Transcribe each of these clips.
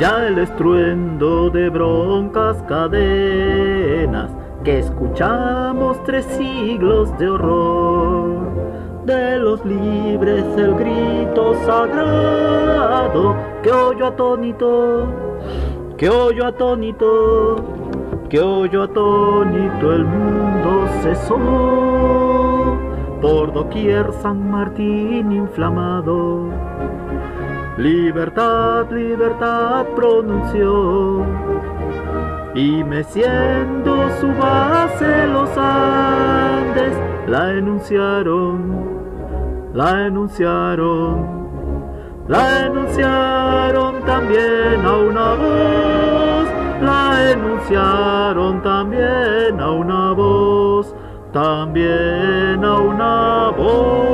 Ya el estruendo de broncas cadenas que escuchamos tres siglos de horror. De los libres el grito sagrado que oyo atónito, que oyo atónito, que oyo atónito el mundo cesó. Por doquier San Martín inflamado Libertad, libertad pronunció y meciendo su base los Andes la enunciaron, la enunciaron, la enunciaron también a una voz, la enunciaron también a una voz, también a una voz.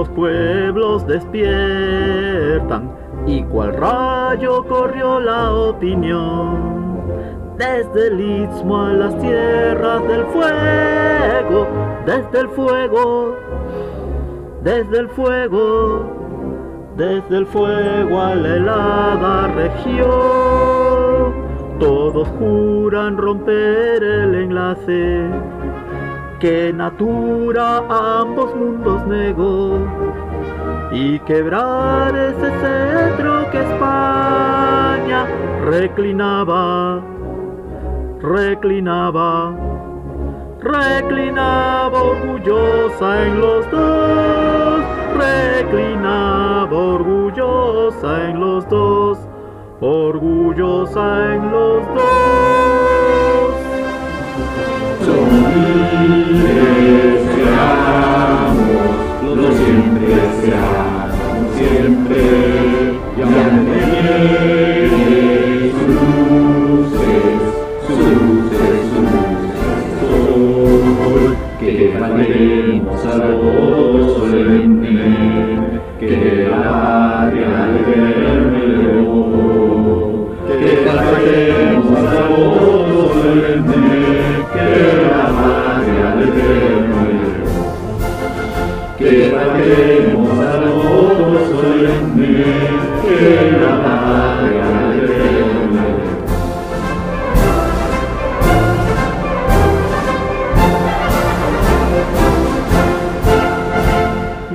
los pueblos despiertan y cual rayo corrió la opinión. Desde el istmo a las tierras del fuego, desde el fuego, desde el fuego, desde el fuego a la helada región. Todos juran romper el enlace que natura ambos mundos negó y quebrar ese cetro que España reclinaba, reclinaba, reclinaba orgullosa en los dos, reclinaba orgullosa en los dos, orgullosa en los dos. Siempre que cantaremos al voto solemne, que la patria de nuevo.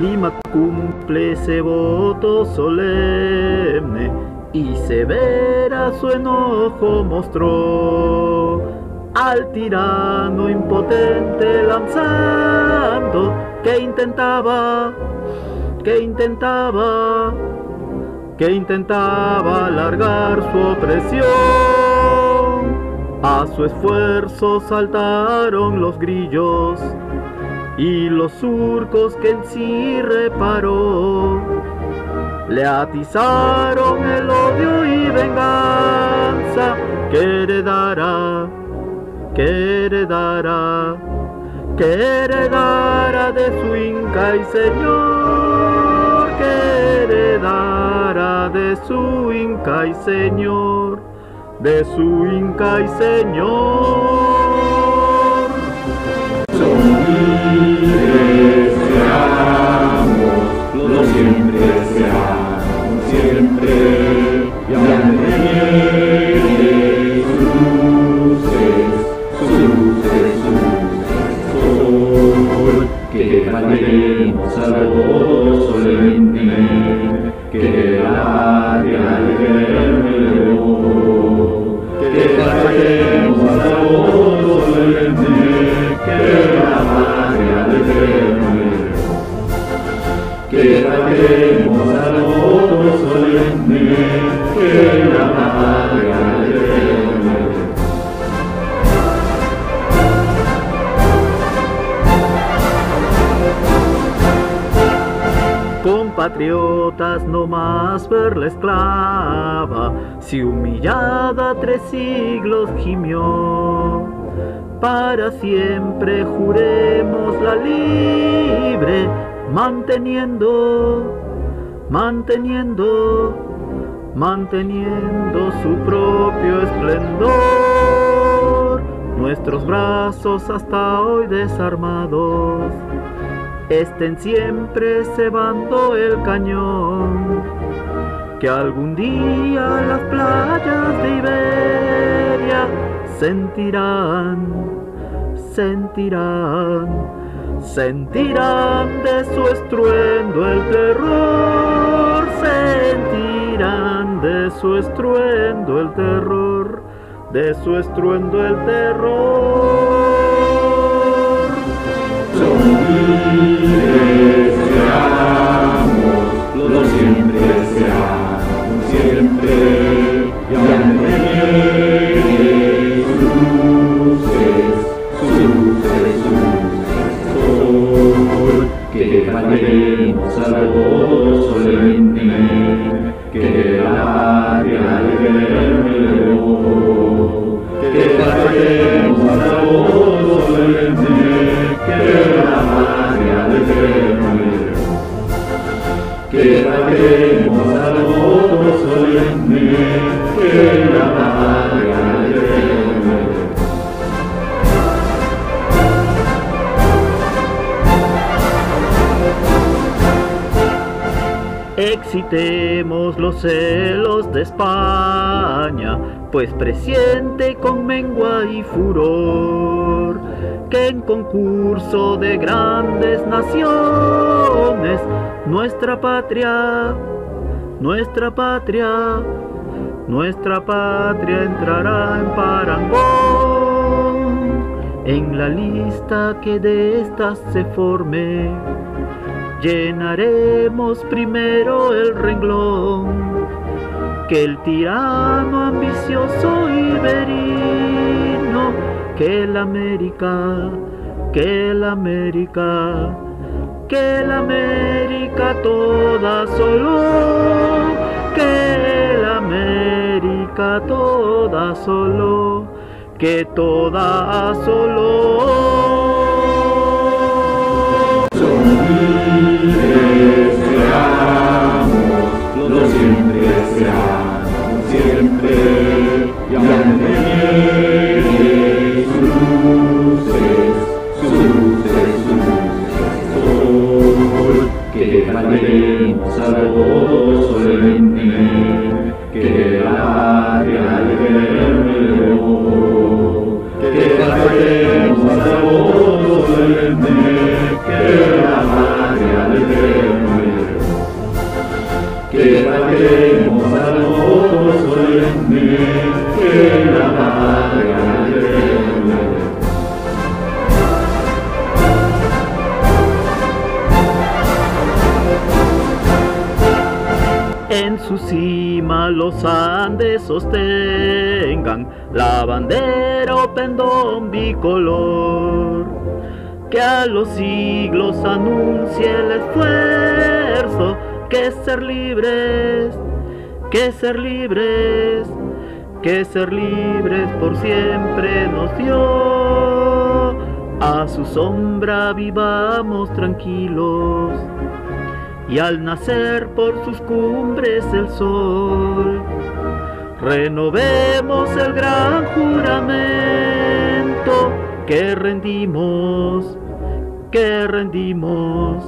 Lima cumple ese voto solemne y severa su enojo mostró al tirano impotente lanzando que intentaba, que intentaba, que intentaba alargar su opresión. A su esfuerzo saltaron los grillos y los surcos que en sí reparó le atizaron el odio y venganza que heredará, que heredará, que heredará de su Inca y Señor, que heredará de su Inca y Señor, de su Inca y Señor. No más ver la esclava, si humillada tres siglos gimió. Para siempre juremos la libre, manteniendo, manteniendo, manteniendo su propio esplendor. Nuestros brazos hasta hoy desarmados estén siempre cebando el cañón, que algún día las playas de Iberia sentirán, sentirán, sentirán de su estruendo el terror, sentirán de su estruendo el terror, de su estruendo el terror. Libres seamos, lo siempre que cantaremos al Excitemos los celos de España, pues presiente con mengua y furor que en concurso de grandes naciones nuestra patria, nuestra patria, nuestra patria entrará en parangón en la lista que de estas se forme llenaremos primero el renglón que el tirano ambicioso iberino, que la América, que la América, que la América toda solo, que la América toda solo, que toda solo. Seamos, lo siempre seamos, siempre, los Andes sostengan la bandera o pendón bicolor, que a los siglos anuncie el esfuerzo, que ser libres, que ser libres, que ser libres por siempre nos dio. A su sombra vivamos tranquilos y al nacer por sus cumbres el sol, renovemos el gran juramento. Que rendimos, que rendimos,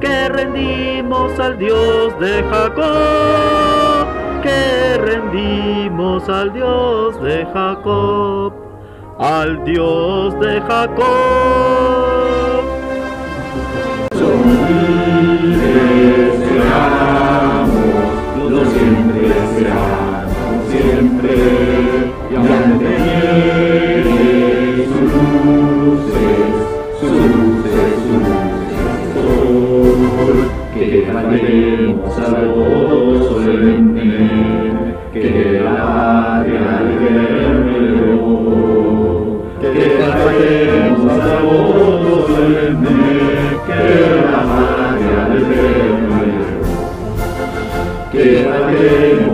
que rendimos al Dios de Jacob, que rendimos al Dios de Jacob, al Dios de Jacob. Lo siempre seamos, siempre y sus luces, sus que cantaremos al gozo solemne, que la patria liberó, que cantaremos al gozo solemne, que la patria que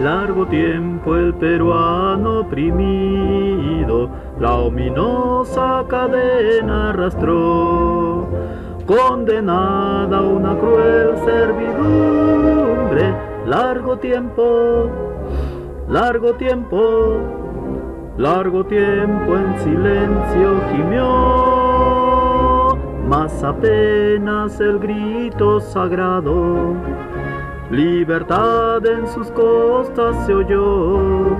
Largo tiempo el peruano oprimido la ominosa cadena arrastró, condenada a una cruel servidumbre. Largo tiempo, largo tiempo, largo tiempo en silencio gimió, mas apenas el grito sagrado Libertad en sus costas se oyó.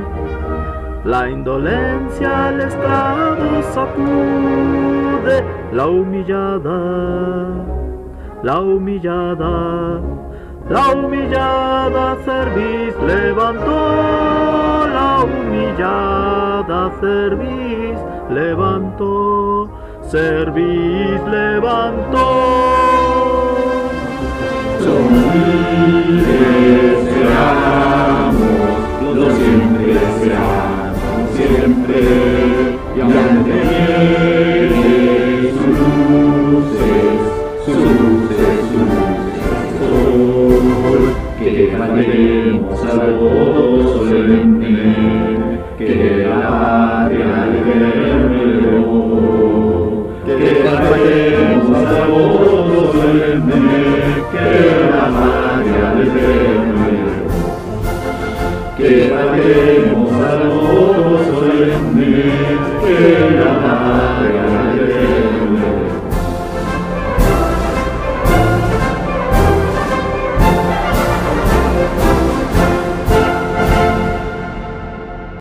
La indolencia al esclavo sacude, la humillada, la humillada, la humillada cerviz levantó, la humillada cerviz levantó, cerviz levantó. Solemne, que la que cantemos al voto solemne, que la patria